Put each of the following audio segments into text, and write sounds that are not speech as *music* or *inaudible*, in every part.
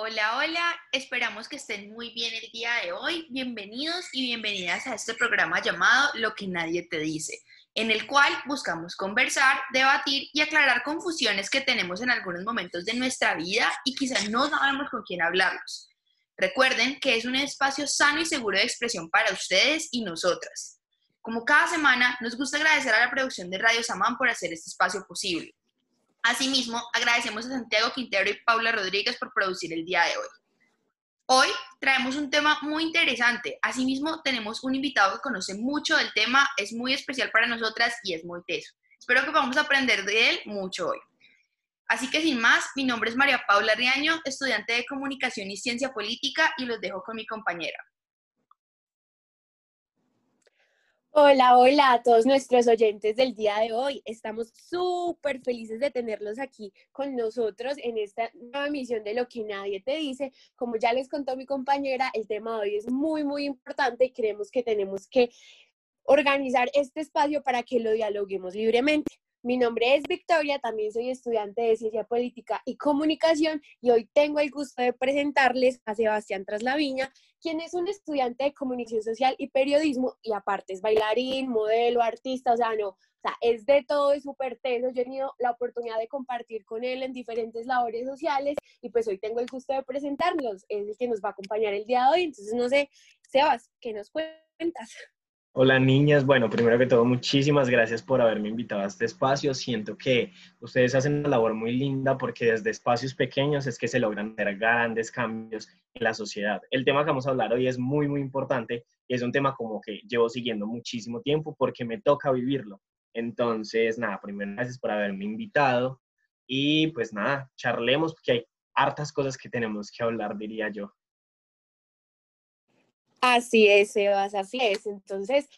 Hola, hola, esperamos que estén muy bien el día de hoy. Bienvenidos y bienvenidas a este programa llamado Lo que nadie te dice, en el cual buscamos conversar, debatir y aclarar confusiones que tenemos en algunos momentos de nuestra vida y quizás no sabemos con quién hablarlos. Recuerden que es un espacio sano y seguro de expresión para ustedes y nosotras. Como cada semana, nos gusta agradecer a la producción de Radio Samán por hacer este espacio posible. Asimismo, agradecemos a Santiago Quintero y Paula Rodríguez por producir el día de hoy. Hoy traemos un tema muy interesante. Asimismo, tenemos un invitado que conoce mucho del tema, es muy especial para nosotras y es muy teso. Espero que podamos aprender de él mucho hoy. Así que sin más, mi nombre es María Paula Riaño, estudiante de Comunicación y Ciencia Política y los dejo con mi compañera. Hola, hola a todos nuestros oyentes del día de hoy. Estamos súper felices de tenerlos aquí con nosotros en esta nueva emisión de Lo que nadie te dice. Como ya les contó mi compañera, el tema de hoy es muy, muy importante y creemos que tenemos que organizar este espacio para que lo dialoguemos libremente. Mi nombre es Victoria, también soy estudiante de Ciencia Política y Comunicación y hoy tengo el gusto de presentarles a Sebastián Traslaviña, quien es un estudiante de Comunicación Social y Periodismo y aparte es bailarín, modelo, artista, o sea, no, o sea, es de todo y súper teso. Yo he tenido la oportunidad de compartir con él en diferentes labores sociales y pues hoy tengo el gusto de presentarlos. Es el que nos va a acompañar el día de hoy. Entonces, no sé, Sebas, ¿qué nos cuentas? Hola niñas, bueno, primero que todo, muchísimas gracias por haberme invitado a este espacio. Siento que ustedes hacen una labor muy linda porque desde espacios pequeños es que se logran hacer grandes cambios en la sociedad. El tema que vamos a hablar hoy es muy, muy importante y es un tema como que llevo siguiendo muchísimo tiempo porque me toca vivirlo. Entonces, nada, primero gracias por haberme invitado y pues nada, charlemos porque hay hartas cosas que tenemos que hablar, diría yo. Así es, Sebas, así es. Entonces,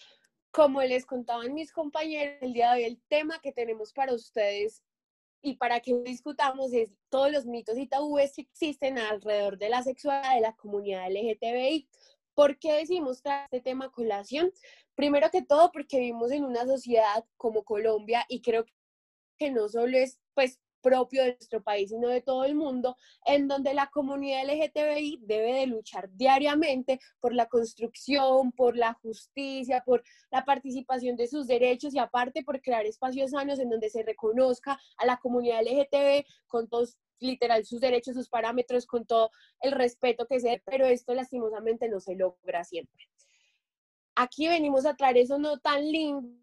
como les contaban mis compañeros, el día de hoy el tema que tenemos para ustedes y para que discutamos es todos los mitos y tabúes que existen alrededor de la sexualidad de la comunidad LGTBI. ¿Por qué decimos este tema a colación? Primero que todo porque vivimos en una sociedad como Colombia y creo que no solo es pues propio de nuestro país, sino de todo el mundo, en donde la comunidad LGTBI debe de luchar diariamente por la construcción, por la justicia, por la participación de sus derechos y aparte por crear espacios sanos en donde se reconozca a la comunidad LGTB con todos literal sus derechos, sus parámetros, con todo el respeto que se pero esto lastimosamente no se logra siempre. Aquí venimos a traer eso no tan lindo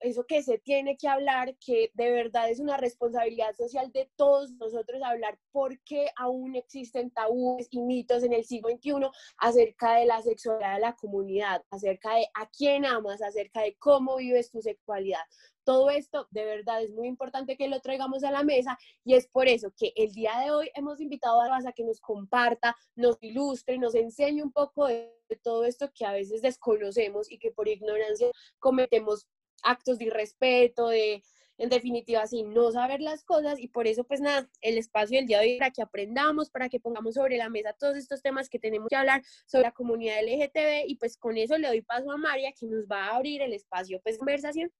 eso que se tiene que hablar, que de verdad es una responsabilidad social de todos nosotros hablar por qué aún existen tabúes y mitos en el siglo XXI acerca de la sexualidad de la comunidad, acerca de a quién amas, acerca de cómo vives tu sexualidad. Todo esto de verdad es muy importante que lo traigamos a la mesa y es por eso que el día de hoy hemos invitado a Basa que nos comparta, nos ilustre, nos enseñe un poco de todo esto que a veces desconocemos y que por ignorancia cometemos actos de irrespeto, de, en definitiva, así, no saber las cosas y por eso, pues nada, el espacio del día de hoy para que aprendamos, para que pongamos sobre la mesa todos estos temas que tenemos que hablar sobre la comunidad LGTB y pues con eso le doy paso a María que nos va a abrir el espacio, pues, conversación.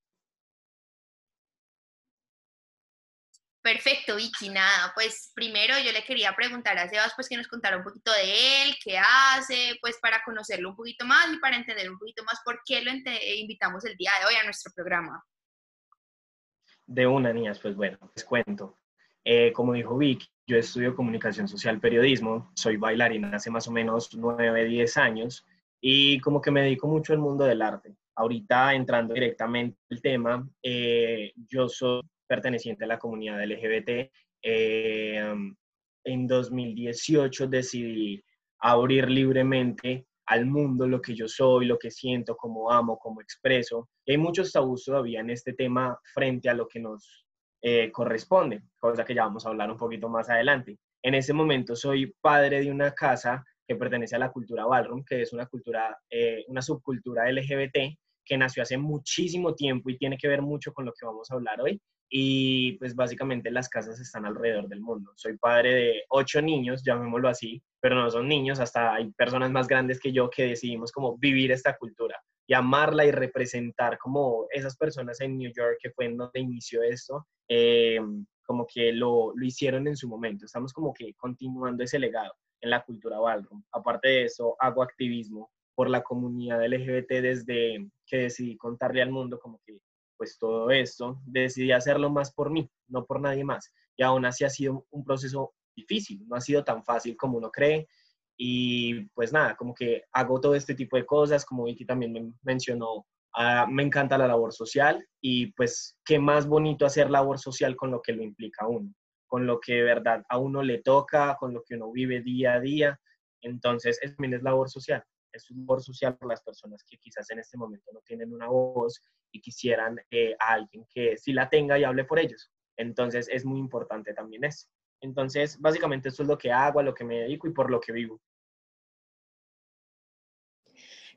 Perfecto, Vicky, nada, pues primero yo le quería preguntar a Sebas pues que nos contara un poquito de él, qué hace, pues para conocerlo un poquito más y para entender un poquito más por qué lo invitamos el día de hoy a nuestro programa. De una, niñas, pues bueno, les cuento. Eh, como dijo Vicky, yo estudio comunicación social periodismo, soy bailarina hace más o menos 9, 10 años y como que me dedico mucho al mundo del arte. Ahorita entrando directamente al tema, eh, yo soy perteneciente a la comunidad LGBT. Eh, en 2018 decidí abrir libremente al mundo lo que yo soy, lo que siento, cómo amo, cómo expreso. hay muchos tabús todavía en este tema frente a lo que nos eh, corresponde, cosa que ya vamos a hablar un poquito más adelante. En ese momento soy padre de una casa que pertenece a la cultura ballroom, que es una cultura, eh, una subcultura LGBT que nació hace muchísimo tiempo y tiene que ver mucho con lo que vamos a hablar hoy y pues básicamente las casas están alrededor del mundo. Soy padre de ocho niños, llamémoslo así, pero no son niños, hasta hay personas más grandes que yo que decidimos como vivir esta cultura y amarla y representar como esas personas en New York que fue en donde inició esto, eh, como que lo, lo hicieron en su momento. Estamos como que continuando ese legado en la cultura ballroom. Aparte de eso, hago activismo por la comunidad LGBT desde que decidí contarle al mundo como que pues todo esto, decidí hacerlo más por mí, no por nadie más. Y aún así ha sido un proceso difícil, no ha sido tan fácil como uno cree. Y pues nada, como que hago todo este tipo de cosas, como Vicky también me mencionó, ah, me encanta la labor social y pues qué más bonito hacer labor social con lo que lo implica a uno, con lo que de verdad a uno le toca, con lo que uno vive día a día. Entonces, es, también es labor social es labor social por las personas que quizás en este momento no tienen una voz y quisieran eh, a alguien que sí la tenga y hable por ellos. Entonces es muy importante también eso. Entonces, básicamente esto es lo que hago, a lo que me dedico y por lo que vivo.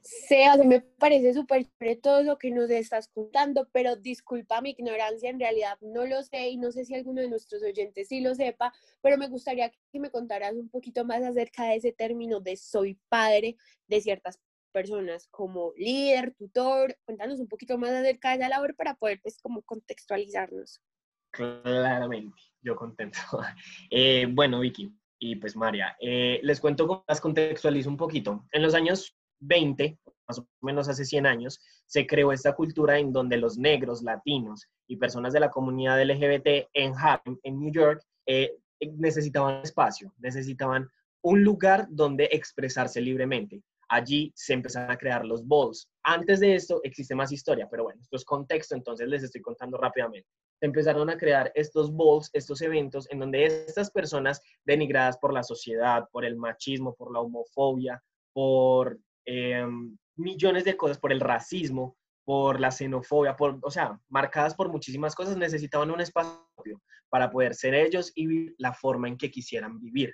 Sea, me parece súper todo lo que nos estás contando, pero disculpa mi ignorancia, en realidad no lo sé y no sé si alguno de nuestros oyentes sí lo sepa, pero me gustaría que me contaras un poquito más acerca de ese término de soy padre de ciertas personas como líder, tutor. Cuéntanos un poquito más acerca de esa labor para poder pues como contextualizarnos. Claramente, yo contento. *laughs* Eh, bueno, Vicky y pues María, eh, les cuento las contextualizo un poquito. En los años 20, más o menos hace 100 años, se creó esta cultura en donde los negros, latinos y personas de la comunidad LGBT en Harlem, en New York, eh, necesitaban espacio, necesitaban un lugar donde expresarse libremente. Allí se empezaron a crear los balls. Antes de esto existe más historia, pero bueno, esto es contexto, entonces les estoy contando rápidamente. Se empezaron a crear estos balls, estos eventos en donde estas personas denigradas por la sociedad, por el machismo, por la homofobia, por Em, millones de cosas, por el racismo, por la xenofobia, por, o sea, marcadas por muchísimas cosas, necesitaban un espacio para poder ser ellos y vivir la forma en que quisieran vivir.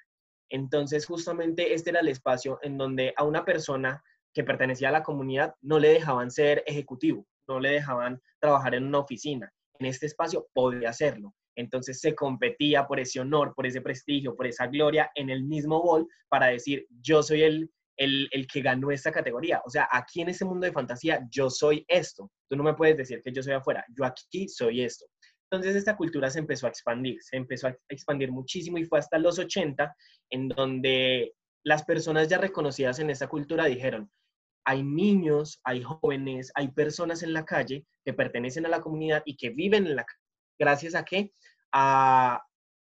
Entonces, justamente este era el espacio en donde a una persona que pertenecía a la comunidad no le dejaban ser ejecutivo, no le dejaban trabajar en una oficina. En este espacio podía hacerlo. Entonces se competía por ese honor, por ese prestigio, por esa gloria en el mismo bol para decir, yo soy el el, que ganó esta categoría. O sea, aquí en este mundo de fantasía, yo soy esto. Tú no me puedes decir que yo soy afuera. Yo aquí soy esto. Entonces esta cultura se empezó a expandir, se empezó a expandir muchísimo y fue hasta los 80 en donde las personas ya reconocidas en esta cultura dijeron, hay niños, hay jóvenes, hay personas en la calle que pertenecen a la comunidad y que viven en la calle. ¿Gracias a qué? A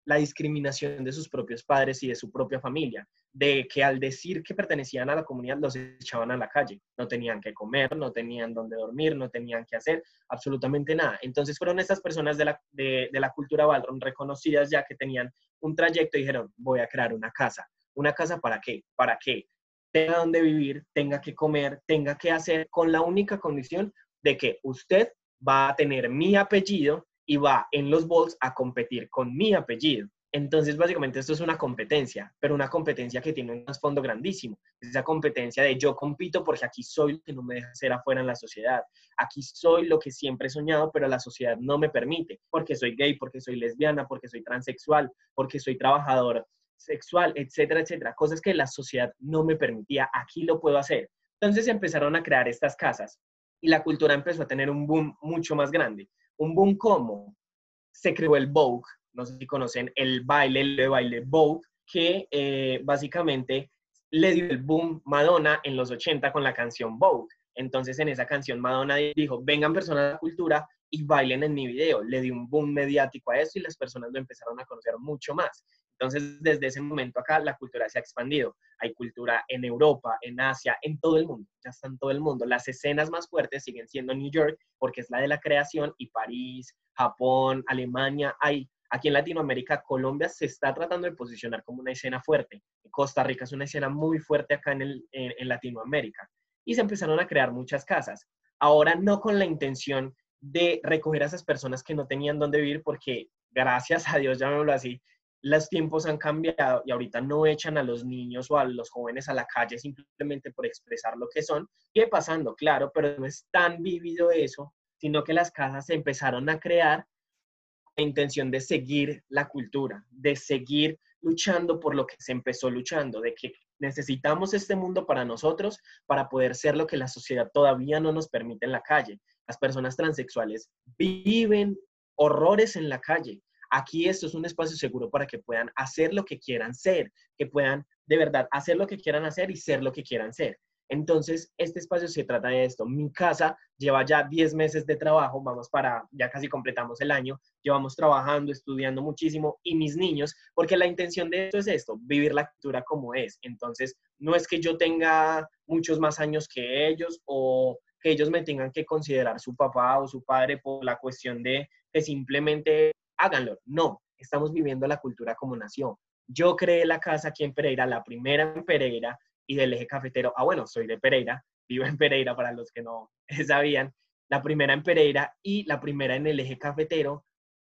la discriminación de sus propios padres y de su propia familia de que al decir que pertenecían a la comunidad los echaban a la calle. No tenían que comer, no tenían dónde dormir, no tenían que hacer absolutamente nada. Entonces fueron estas personas de la, de, la cultura Ballroom reconocidas ya que tenían un trayecto y dijeron, voy a crear una casa. ¿Una casa para qué? Para que tenga dónde vivir, tenga que comer, tenga que hacer, con la única condición de que usted va a tener mi apellido y va en los bols a competir con mi apellido. Entonces, básicamente esto es una competencia, pero una competencia que tiene un trasfondo grandísimo. Esa competencia de yo compito porque aquí soy lo que no me deja ser afuera en la sociedad. Aquí soy lo que siempre he soñado, pero la sociedad no me permite, porque soy gay, porque soy lesbiana, porque soy transexual, porque soy trabajador sexual, etcétera, etcétera. Cosas que la sociedad no me permitía. Aquí lo puedo hacer. Entonces empezaron a crear estas casas y la cultura empezó a tener un boom mucho más grande. Un boom como se creó el Vogue, no sé si conocen el baile, el baile Vogue, que eh, básicamente le dio el boom Madonna en los 80 con la canción Vogue. Entonces en esa canción Madonna dijo, vengan personas de la cultura y bailen en mi video. Le dio un boom mediático a eso y las personas lo empezaron a conocer mucho más. Entonces desde ese momento acá la cultura se ha expandido. Hay cultura en Europa, en Asia, en todo el mundo. Ya está en todo el mundo. Las escenas más fuertes siguen siendo New York porque es la de la creación y París, Japón, Alemania. Hay Aquí en Latinoamérica, Colombia se está tratando de posicionar como una escena fuerte. Costa Rica es una escena muy fuerte acá en, en, Latinoamérica. Y se empezaron a crear muchas casas. Ahora no con la intención de recoger a esas personas que no tenían dónde vivir, porque gracias a Dios, llamémoslo así, los tiempos han cambiado y ahorita no echan a los niños o a los jóvenes a la calle simplemente por expresar lo que son. ¿Qué pasando? Claro, pero no es tan vivido eso, sino que las casas se empezaron a crear intención de seguir la cultura, de seguir luchando por lo que se empezó luchando, de que necesitamos este mundo para nosotros para poder ser lo que la sociedad todavía no nos permite en la calle. Las personas transexuales viven horrores en la calle. Aquí esto es un espacio seguro para que puedan hacer lo que quieran ser, que puedan de verdad hacer lo que quieran hacer y ser lo que quieran ser. Entonces, este espacio se trata de esto. Mi casa lleva ya 10 meses de trabajo, vamos para, ya casi completamos el año, llevamos trabajando, estudiando muchísimo y mis niños, porque la intención de esto es esto, vivir la cultura como es. Entonces, no es que yo tenga muchos más años que ellos o que ellos me tengan que considerar su papá o su padre por la cuestión de que simplemente háganlo. No, estamos viviendo la cultura como nación. Yo creé la casa aquí en Pereira, la primera en Pereira, y del eje cafetero. Ah, bueno, soy de Pereira, vivo en Pereira para los que no *laughs* sabían. La primera en Pereira y la primera en el eje cafetero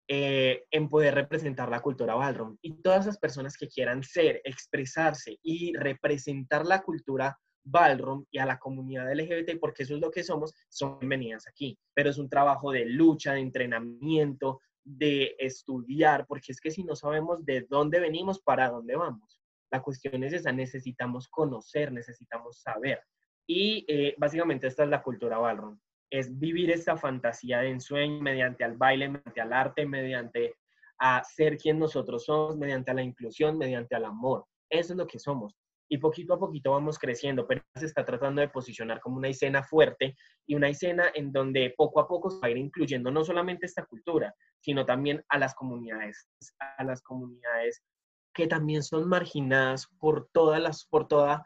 eh, en poder representar la cultura Ballroom. Y todas esas personas que quieran ser, expresarse y representar la cultura Ballroom y a la comunidad LGBT, porque eso es lo que somos, son bienvenidas aquí. Pero es un trabajo de lucha, de entrenamiento, de estudiar, porque es que si no sabemos de dónde venimos, para dónde vamos. La cuestión es esa, necesitamos conocer, necesitamos saber. Y eh, básicamente esta es la cultura ballroom, es vivir esta fantasía de ensueño mediante el baile, mediante el arte, mediante a ser quien nosotros somos, mediante la inclusión, mediante el amor. Eso es lo que somos. Y poquito a poquito vamos creciendo, pero se está tratando de posicionar como una escena fuerte y una escena en donde poco a poco se va a ir incluyendo no solamente esta cultura, sino también a las comunidades, a las comunidades que también son marginadas por todas las, por toda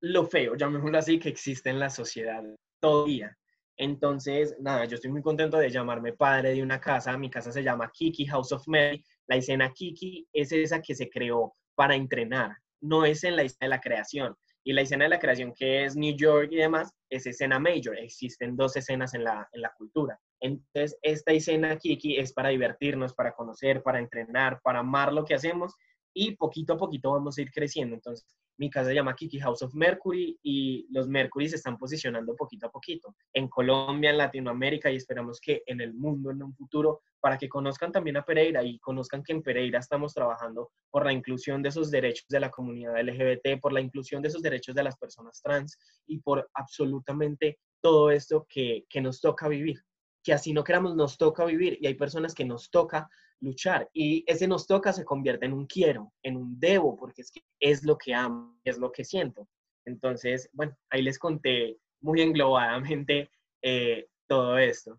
lo feo, llamémoslo así, que existe en la sociedad todavía. Entonces, nada, yo estoy muy contento de llamarme padre de una casa. Mi casa se llama Kiki House of Mary. La escena Kiki es esa que se creó para entrenar, no es en la escena de la creación. Y la escena de la creación, que es New York y demás, es escena major. Existen dos escenas en la, en la cultura. Entonces, esta escena Kiki es para divertirnos, para conocer, para entrenar, para amar lo que hacemos y poquito a poquito vamos a ir creciendo. Entonces, mi casa se llama Kiki House of Mercury y los Mercury se están posicionando poquito a poquito en Colombia, en Latinoamérica y esperamos que en el mundo en un futuro para que conozcan también a Pereira y conozcan que en Pereira estamos trabajando por la inclusión de esos derechos de la comunidad LGBT, por la inclusión de esos derechos de las personas trans y por absolutamente todo esto que, que nos toca vivir que así no queramos, nos toca vivir y hay personas que nos toca luchar y ese nos toca se convierte en un quiero, en un debo, porque es que es lo que amo, es lo que siento. Entonces, bueno, ahí les conté muy englobadamente eh, todo esto.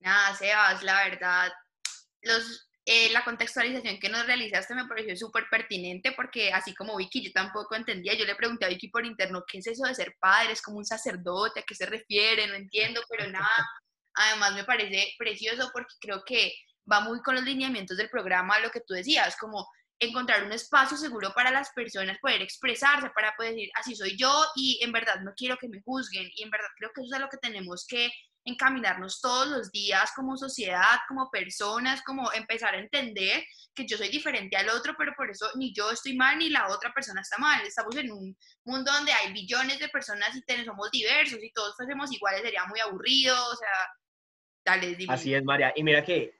Nada, Sebas, la verdad, los, eh, la contextualización que nos realizaste me pareció súper pertinente porque así como Vicky, yo tampoco entendía, yo le pregunté a Vicky por interno, ¿qué es eso de ser padre? ¿Es como un sacerdote? ¿A qué se refiere? No entiendo, pero nada, además me parece precioso porque creo que va muy con los lineamientos del programa, lo que tú decías, como encontrar un espacio seguro para las personas, poder expresarse, para poder decir, así soy yo y en verdad no quiero que me juzguen y en verdad creo que eso es lo que tenemos que encaminarnos todos los días como sociedad, como personas, como empezar a entender que yo soy diferente al otro, pero por eso ni yo estoy mal ni la otra persona está mal. Estamos en un mundo donde hay billones de personas y somos diversos y todos fuésemos iguales sería muy aburrido, o sea, dale, dime. Así es, María. Y mira que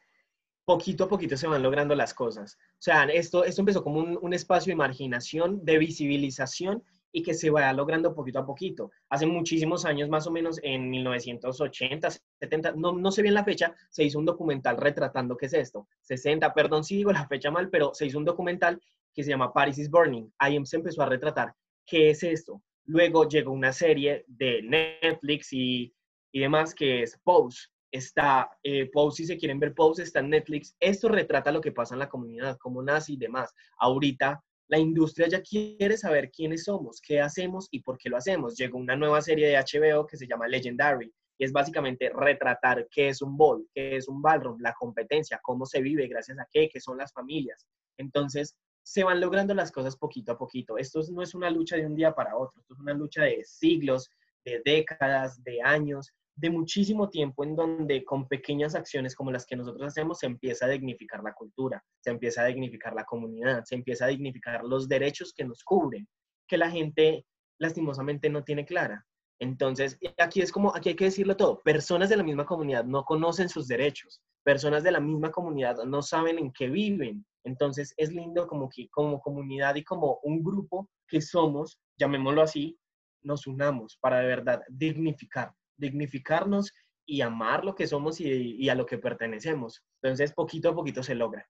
poquito a poquito se van logrando las cosas. O sea, esto, esto empezó como un, espacio de marginación, de visibilización y que se vaya logrando poquito a poquito. Hace muchísimos años, más o menos en 1980, 70, no, no sé bien la fecha, se hizo un documental retratando qué es esto. 60, perdón si digo la fecha mal, pero se hizo un documental que se llama Paris is Burning. Ahí se empezó a retratar qué es esto. Luego llegó una serie de Netflix y, y demás que es Pose, está eh, si se quieren ver Pose, está en Netflix. Esto retrata lo que pasa en la comunidad, cómo nace y demás. Ahorita la industria ya quiere saber quiénes somos, qué hacemos y por qué lo hacemos. Llegó una nueva serie de HBO que se llama Legendary y es básicamente retratar qué es un ball, qué es un ballroom, la competencia, cómo se vive, gracias a qué, qué son las familias. Entonces, se van logrando las cosas poquito a poquito. Esto no es una lucha de un día para otro, esto es una lucha de siglos, de décadas, de años, de muchísimo tiempo en donde con pequeñas acciones como las que nosotros hacemos se empieza a dignificar la cultura, se empieza a dignificar la comunidad, se empieza a dignificar los derechos que nos cubren, que la gente lastimosamente no tiene clara. Entonces, aquí es como, aquí hay que decirlo todo, personas de la misma comunidad no conocen sus derechos, personas de la misma comunidad no saben en qué viven. Entonces, es lindo como que como comunidad y como un grupo que somos, llamémoslo así, nos unamos para de verdad dignificar dignificarnos y amar lo que somos y, y a lo que pertenecemos. Entonces, poquito a poquito se logra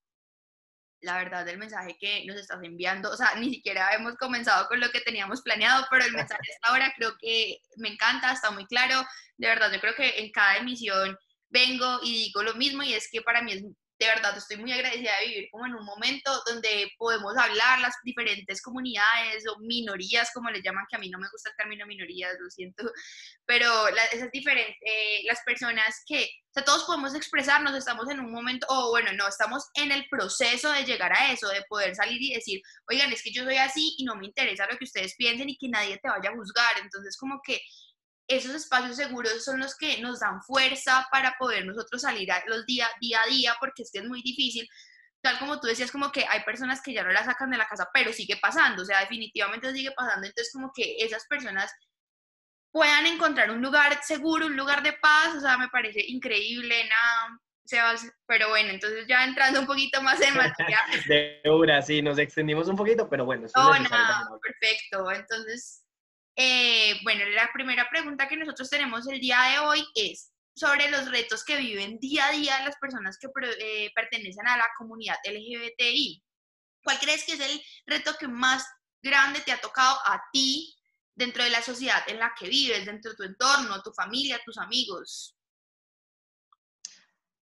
la verdad del mensaje que nos estás enviando. O sea, ni siquiera hemos comenzado con lo que teníamos planeado, pero el mensaje *laughs* hasta ahora creo que me encanta, está muy claro. De verdad, yo creo que en cada emisión vengo y digo lo mismo y es que para mí es de verdad estoy muy agradecida de vivir como en un momento donde podemos hablar las diferentes comunidades o minorías, como le llaman, que a mí no me gusta el término minorías, lo siento, *laughs* pero esas diferentes, eh, las personas que, o sea, todos podemos expresarnos, estamos en un momento, o bueno, no, estamos en el proceso de llegar a eso, de poder salir y decir, oigan, es que yo soy así y no me interesa lo que ustedes piensen y que nadie te vaya a juzgar, entonces como que esos espacios seguros son los que nos dan fuerza para poder nosotros salir a los día, día a día, porque es que es muy difícil. Tal como tú decías, como que hay personas que ya no la sacan de la casa, pero sigue pasando, o sea, definitivamente sigue pasando. Entonces, como que esas personas puedan encontrar un lugar seguro, un lugar de paz, o sea, me parece increíble, nada, Sebas, pero bueno, entonces ya entrando un poquito más en materia. *laughs* De hora, sí, nos extendimos un poquito, pero bueno. No, nada, perfecto. Entonces, eh, bueno, la primera pregunta que nosotros tenemos el día de hoy es sobre los retos que viven día a día las personas que eh, pertenecen a la comunidad LGBTI. ¿Cuál crees que es el reto que más grande te ha tocado a ti dentro de la sociedad en la que vives, dentro de tu entorno, tu familia, tus amigos?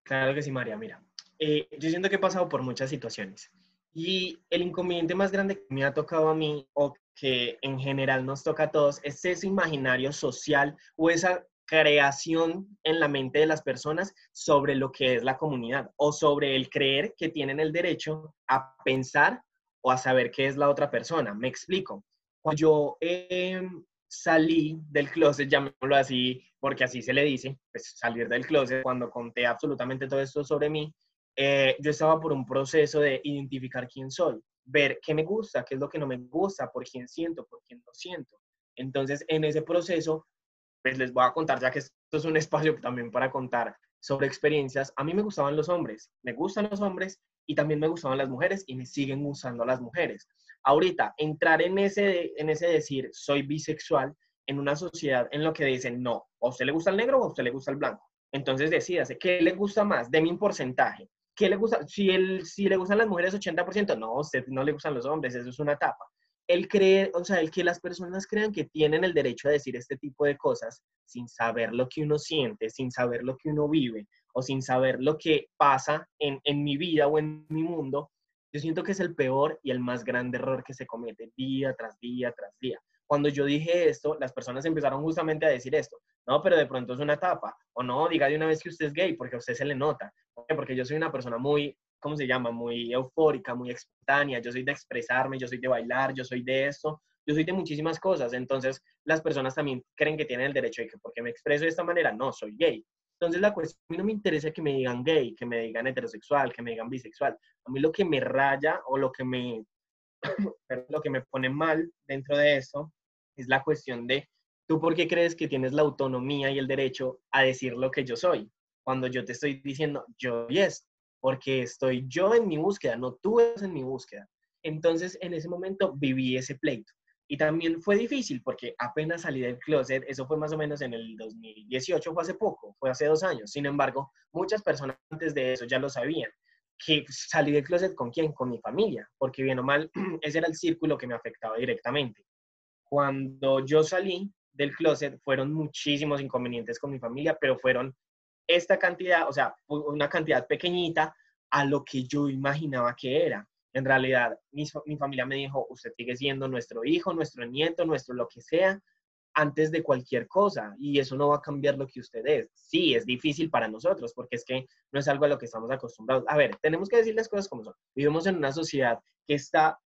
Claro que sí, María. Mira, eh, yo siento que he pasado por muchas situaciones y el inconveniente más grande que me ha tocado a mí o que en general nos toca a todos es ese imaginario social o esa creación en la mente de las personas sobre lo que es la comunidad o sobre el creer que tienen el derecho a pensar o a saber qué es la otra persona. Me explico. Cuando yo em, salí del closet, llamémoslo así, porque así se le dice, pues salir del closet, cuando conté absolutamente todo esto sobre mí, eh, yo estaba por un proceso de identificar quién soy, ver qué me gusta, qué es lo que no me gusta, por quién siento, por quién no siento. Entonces, en ese proceso, pues les voy a contar, ya que esto es un espacio también para contar sobre experiencias. A mí me gustaban los hombres, me gustan los hombres y también me gustaban las mujeres y me siguen gustando las mujeres. Ahorita, entrar en ese, en ese decir, soy bisexual, en una sociedad en lo que dicen, no, a usted le gusta el negro o a usted le gusta el blanco. Entonces decídase, ¿qué le gusta más? de mi porcentaje. ¿Qué le gusta? Si, él, si le gustan las mujeres 80%, no, usted no le gustan los hombres, eso es una etapa. Él cree, o sea, el que las personas crean que tienen el derecho a decir este tipo de cosas sin saber lo que uno siente, sin saber lo que uno vive o sin saber lo que pasa en, en mi vida o en mi mundo, yo siento que es el peor y el más grande error que se comete día tras día tras día. Cuando yo dije esto, las personas empezaron justamente a decir esto. No, pero de pronto es una etapa. O no, diga de una vez que usted es gay, porque a usted se le nota. Porque yo soy una persona muy, ¿cómo se llama? Muy eufórica, muy espontánea. Yo soy de expresarme, yo soy de bailar, yo soy de esto, yo soy de muchísimas cosas. Entonces, las personas también creen que tienen el derecho de que porque me expreso de esta manera, no, soy gay. Entonces, la cuestión, a mí no me interesa que me digan gay, que me digan heterosexual, que me digan bisexual. A mí lo que me raya o lo que me, *coughs* lo que me pone mal dentro de eso es la cuestión de ¿Tú por qué crees que tienes la autonomía y el derecho a decir lo que yo soy? Cuando yo te estoy diciendo, yo y es, porque estoy yo en mi búsqueda, no tú en mi búsqueda. Entonces, en ese momento viví ese pleito. Y también fue difícil porque apenas salí del closet, eso fue más o menos en el 2018, fue hace poco, fue hace dos años. Sin embargo, muchas personas antes de eso ya lo sabían. Que salí del closet con quién? Con mi familia, porque bien o mal, *clears throat* ese era el círculo que me afectaba directamente. Cuando yo salí, del closet fueron muchísimos inconvenientes con mi familia, pero fueron esta cantidad, o sea, una cantidad pequeñita a lo que yo imaginaba que era. En realidad, mi, mi, familia me dijo, usted sigue siendo nuestro hijo, nuestro nieto, nuestro lo que sea, antes de cualquier cosa, y eso no va a cambiar lo que usted es. Sí, es difícil para nosotros, porque es que no es algo a lo que estamos acostumbrados. A ver, tenemos que decir las cosas como son. Vivimos en una sociedad que está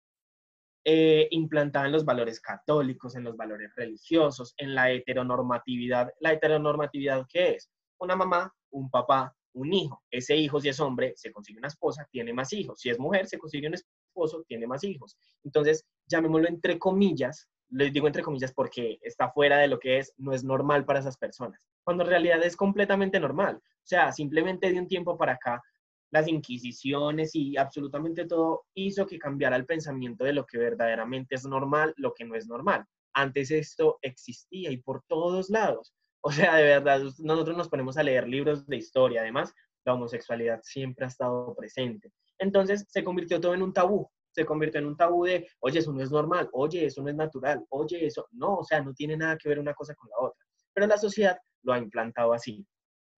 eh, implantada en los valores católicos, en los valores religiosos, en la heteronormatividad. ¿La heteronormatividad qué es? Una mamá, un papá, un hijo. Ese hijo, si es hombre, se consigue una esposa, tiene más hijos. Si es mujer, se consigue un esposo, tiene más hijos. Entonces, llamémoslo entre comillas, les digo entre comillas porque está fuera de lo que es, no es normal para esas personas, cuando en realidad es completamente normal. O sea, simplemente de un tiempo para acá las inquisiciones y absolutamente todo hizo que cambiara el pensamiento de lo que verdaderamente es normal, lo que no es normal. Antes esto existía y por todos lados. O sea, de verdad, nosotros nos ponemos a leer libros de historia. Además, la homosexualidad siempre ha estado presente. Entonces, se convirtió todo en un tabú. Se convirtió en un tabú de, oye, eso no es normal, oye, eso no es natural, oye, eso, no, o sea, no tiene nada que ver una cosa con la otra. Pero la sociedad lo ha implantado así.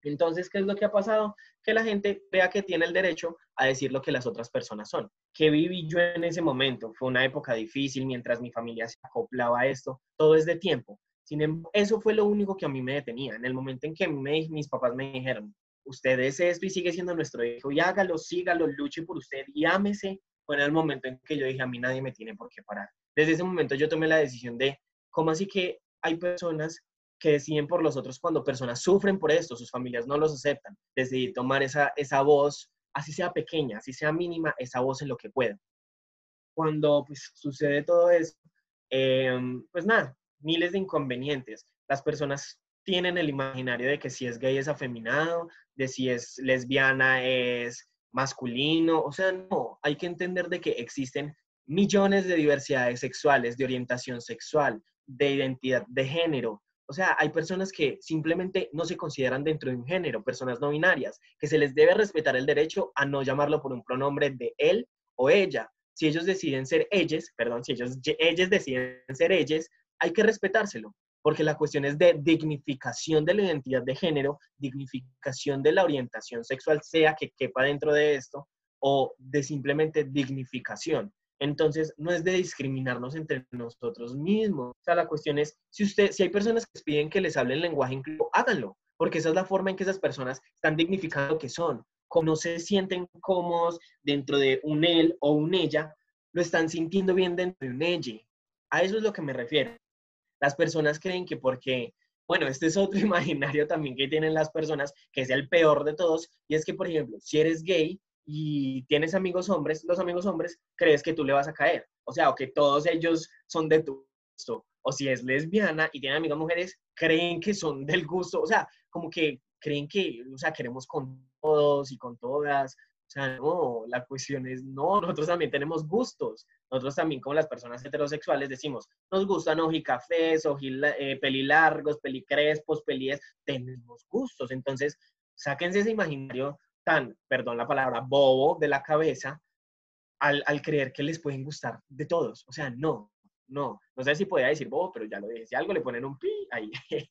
Entonces, ¿qué es lo que ha pasado? Que la gente vea que tiene el derecho a decir lo que las otras personas son. ¿Qué viví yo en ese momento? Fue una época difícil mientras mi familia se acoplaba a esto. Todo es de tiempo. Sin embargo, eso fue lo único que a mí me detenía. En el momento en que mis papás me dijeron, usted es esto y sigue siendo nuestro hijo y hágalo, sígalo, luche por usted y ámese, fue en el momento en que yo dije, a mí nadie me tiene por qué parar. Desde ese momento yo tomé la decisión de, ¿cómo así que hay personas que deciden por los otros cuando personas sufren por esto, sus familias no los aceptan? Decidí tomar esa, esa voz, así sea pequeña, así sea mínima, esa voz en lo que pueda. Cuando pues, sucede todo eso, em, pues nada, miles de inconvenientes. Las personas tienen el imaginario de que si es gay es afeminado, de si es lesbiana es masculino, o sea, no, hay que entender de que existen millones de diversidades sexuales, de orientación sexual, de identidad de género. O sea, hay personas que simplemente no se consideran dentro de un género, personas no binarias, que se les debe respetar el derecho a no llamarlo por un pronombre de él o ella. Si ellos deciden ser ellos, perdón, si ellos, deciden ser ellos, hay que respetárselo, porque la cuestión es de dignificación de la identidad de género, dignificación de la orientación sexual, sea que quepa dentro de esto, o de simplemente dignificación. Entonces, no es de discriminarnos entre nosotros mismos. O sea, la cuestión es, si, usted, si hay personas que piden que les hablen lenguaje inclusivo, háganlo, porque esa es la forma en que esas personas están dignificando lo que son. Como no se sienten cómodos dentro de un él o un ella, lo están sintiendo bien dentro de un ella. A eso es lo que me refiero. Las personas creen que porque, bueno, este es otro *laughs* imaginario también que tienen las personas, que es el peor de todos, y es que, por ejemplo, si eres gay y tienes amigos hombres, los amigos hombres crees que tú le vas a caer, o sea, o que todos ellos son de tu gusto, o si es lesbiana y tiene amigas mujeres, creen que son del gusto, o sea, como que creen que, o sea, queremos con todos y con todas, o sea, no, la cuestión es, no, nosotros también tenemos gustos. Nosotros también, como las personas heterosexuales, decimos, nos gustan ojicafés, ojil, eh, pelilargos, pelicrespos, pelíes, tenemos gustos. Entonces, sáquense ese imaginario tan, perdón la palabra, bobo de la cabeza al, al creer que les pueden gustar de todos. O sea, no, no, no sé si podía decir bobo, pero ya lo dije. Si algo le ponen un pi, ahí. *laughs*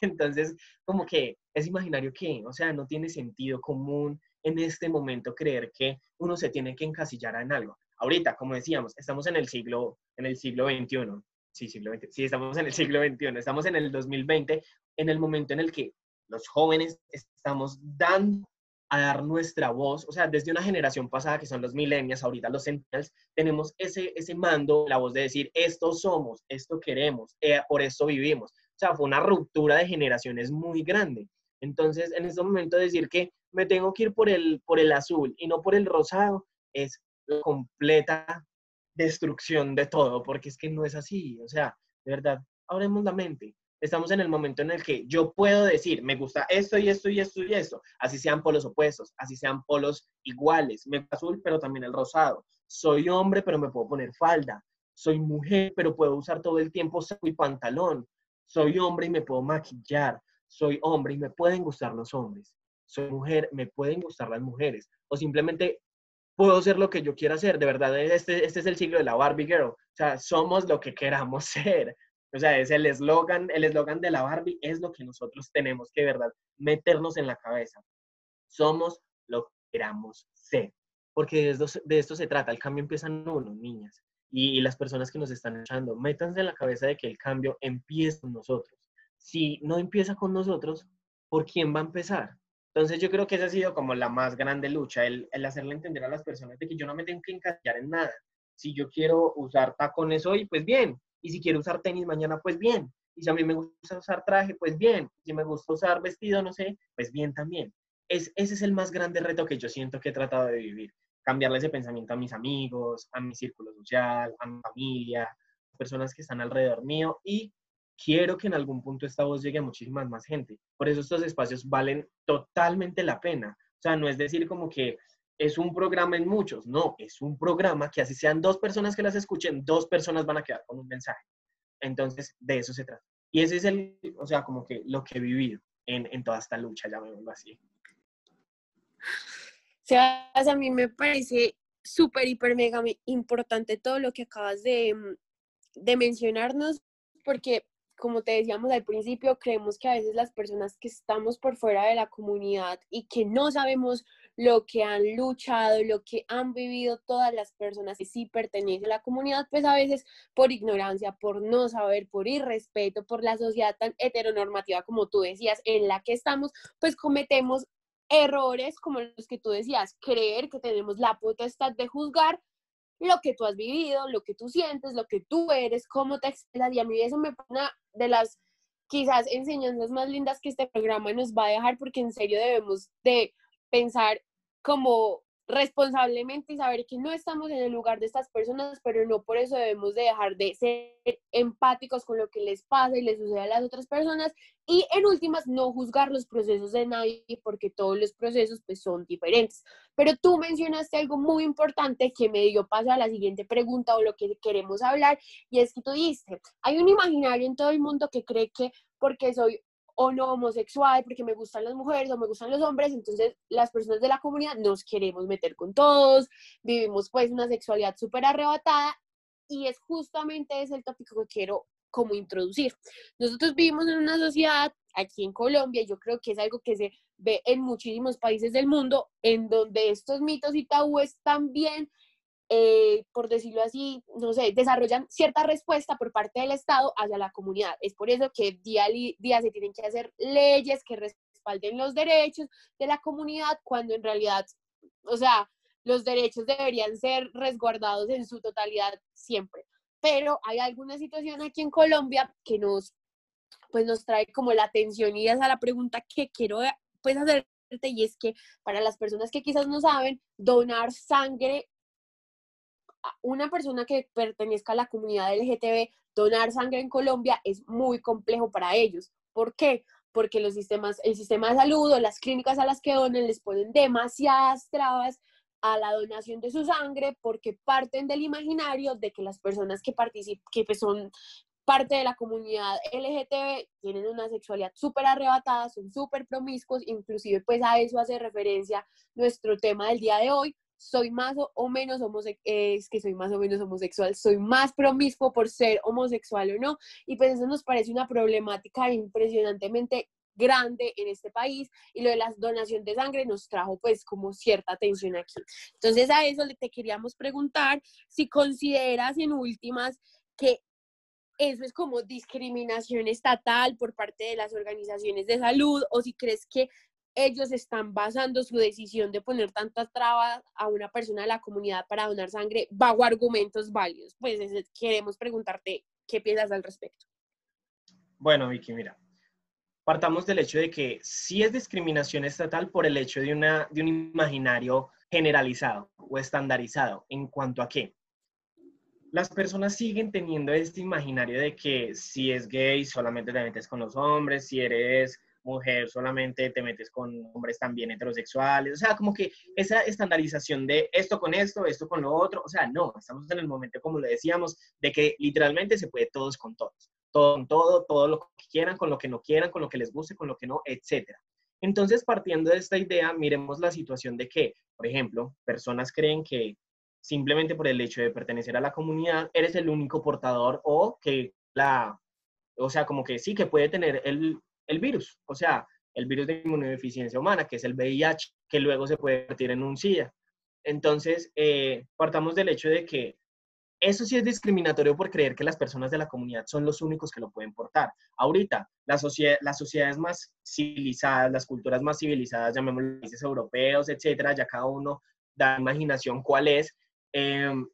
Entonces, como que es imaginario que, o sea, no tiene sentido común, en este momento creer que uno se tiene que encasillar en algo. Ahorita, como decíamos, estamos en el siglo, en el siglo XXI. Sí, siglo XX. Sí, estamos en el siglo XXI. Estamos en el 2020, en el momento en el que los jóvenes estamos dando a dar nuestra voz, o sea, desde una generación pasada que son los millennials, ahorita los centennials, tenemos ese, ese mando, la voz de decir, esto somos, esto queremos, eh, por esto vivimos. O sea, fue una ruptura de generaciones muy grande. Entonces, en este momento decir que me tengo que ir por el, por el azul y no por el rosado, es la completa destrucción de todo, porque es que no es así, o sea, de verdad, abremos la mente. Estamos en el momento en el que yo puedo decir, me gusta esto y esto y esto y esto, así sean polos opuestos, así sean polos iguales, me gusta azul, pero también el rosado. Soy hombre, pero me puedo poner falda. Soy mujer, pero puedo usar todo el tiempo saco y pantalón. Soy hombre y me puedo maquillar. Soy hombre y me pueden gustar los hombres soy mujer, me pueden gustar las mujeres, o simplemente puedo ser lo que yo quiera ser, de verdad, este, este es el siglo de la Barbie Girl, o sea, somos lo que queramos *laughs* ser, o sea, es el eslogan, el eslogan de la Barbie es lo que nosotros tenemos que, verdad, meternos en la cabeza, somos lo que queramos ser, porque de esto, de esto se trata, el cambio empieza en uno, niñas, y, y las personas que nos están echando, métanse en la cabeza de que el cambio empieza con nosotros, si no empieza con nosotros, ¿por quién va a empezar? Entonces yo creo que esa ha sido como la más grande lucha, el, hacerle entender a las personas de que yo no me tengo que encasillar en nada. Si yo quiero usar tacones hoy, pues bien. Y si quiero usar tenis mañana, pues bien. Y si a mí me gusta usar traje, pues bien. Si me gusta usar vestido, no sé, pues bien también. Es, ese es el más grande reto que yo siento que he tratado de vivir. Cambiarle ese pensamiento a mis amigos, a mi círculo social, a mi familia, a personas que están alrededor mío y quiero que en algún punto esta voz llegue a muchísimas más gente. Por eso estos espacios valen totalmente la pena. O sea, no es decir como que es un programa en muchos, no, es un programa que así sean dos personas que las escuchen, dos personas van a quedar con un mensaje. Entonces, de eso se trata. Y ese es el, o sea, como que lo que he vivido en, en toda esta lucha, llamémoslo así. Sea, a mí me parece súper, hiper, mega importante todo lo que acabas de, mm, de mencionarnos, porque como te decíamos al principio, creemos que a veces las personas que estamos por fuera de la comunidad y que no sabemos lo que han luchado, lo que han vivido todas las personas que sí pertenecen a la comunidad, pues a veces por ignorancia, por no saber, por irrespeto, por la sociedad tan heteronormativa como tú decías, en la que estamos, pues cometemos errores como los que tú decías, creer que tenemos la potestad de juzgar lo que tú has vivido, lo que tú sientes, lo que tú eres, cómo te expresas. Y a mí eso me pone una de las quizás enseñanzas más lindas que este programa nos va a dejar, porque en serio debemos de pensar como responsablemente y saber que no estamos en el lugar de estas personas, pero no por eso debemos de dejar de ser empáticos con lo que les pasa y les sucede a las otras personas y en últimas no juzgar los procesos de nadie porque todos los procesos pues son diferentes. Pero tú mencionaste algo muy importante que me dio paso a la siguiente pregunta o lo que queremos hablar y es que tú dijiste, hay un imaginario en todo el mundo que cree que porque soy o no homosexual, porque me gustan las mujeres o me gustan los hombres, entonces las personas de la comunidad nos queremos meter con todos, vivimos pues una sexualidad súper arrebatada y es justamente ese el tópico que quiero como introducir. Nosotros vivimos en una sociedad aquí en Colombia, yo creo que es algo que se ve en muchísimos países del mundo, en donde estos mitos y tabúes también eh, por decirlo así, no sé, desarrollan cierta respuesta por parte del Estado hacia la comunidad. Es por eso que día a día se tienen que hacer leyes que respalden los derechos de la comunidad, cuando en realidad, o sea, los derechos deberían ser resguardados en su totalidad siempre. Pero hay alguna situación aquí en Colombia que nos, pues nos trae como la atención y esa es la pregunta que quiero pues hacerte y es que para las personas que quizás no saben, donar sangre una persona que pertenezca a la comunidad LGTB, donar sangre en Colombia es muy complejo para ellos. ¿Por qué? Porque los sistemas, el sistema de salud o las clínicas a las que donan les ponen demasiadas trabas a la donación de su sangre porque parten del imaginario de que las personas que participan, que pues son parte de la comunidad LGTB tienen una sexualidad súper arrebatada, son súper promiscuos, inclusive pues a eso hace referencia nuestro tema del día de hoy, soy más o menos homosexual, es que soy más o menos homosexual, soy más promiscuo por ser homosexual o no, y pues eso nos parece una problemática impresionantemente grande en este país y lo de la donación de sangre nos trajo pues como cierta atención aquí. Entonces a eso te queríamos preguntar si consideras en últimas que eso es como discriminación estatal por parte de las organizaciones de salud o si crees que ellos están basando su decisión de poner tantas trabas a una persona de la comunidad para donar sangre bajo argumentos válidos. Pues queremos preguntarte qué piensas al respecto. Bueno, Vicky, mira, partamos del hecho de que sí es discriminación estatal por el hecho de, una, de un imaginario generalizado o estandarizado. ¿En cuanto a qué? Las personas siguen teniendo este imaginario de que si es gay solamente te metes con los hombres, si eres mujer solamente te metes con hombres también heterosexuales, o sea, como que esa estandarización de esto con esto, esto con lo otro, o sea, no, estamos en el momento, como le decíamos, de que literalmente se puede todos con todos, todo con todo, todo lo que quieran, con lo que no quieran, con lo que les guste, con lo que no, etcétera. Entonces, partiendo de esta idea, miremos la situación de que, por ejemplo, personas creen que simplemente por el hecho de pertenecer a la comunidad, eres el único portador o que la, o sea, como que sí, que puede tener el, el virus, o sea, el virus de inmunodeficiencia humana, que es el VIH, que luego se puede convertir en un SIDA. Entonces, eh, partamos del hecho de que eso sí es discriminatorio por creer que las personas de la comunidad son los únicos que lo pueden portar. Ahorita, las sociedades más civilizadas, las culturas más civilizadas, llamémoslo países europeos, etcétera, ya cada uno da imaginación cuál es, em,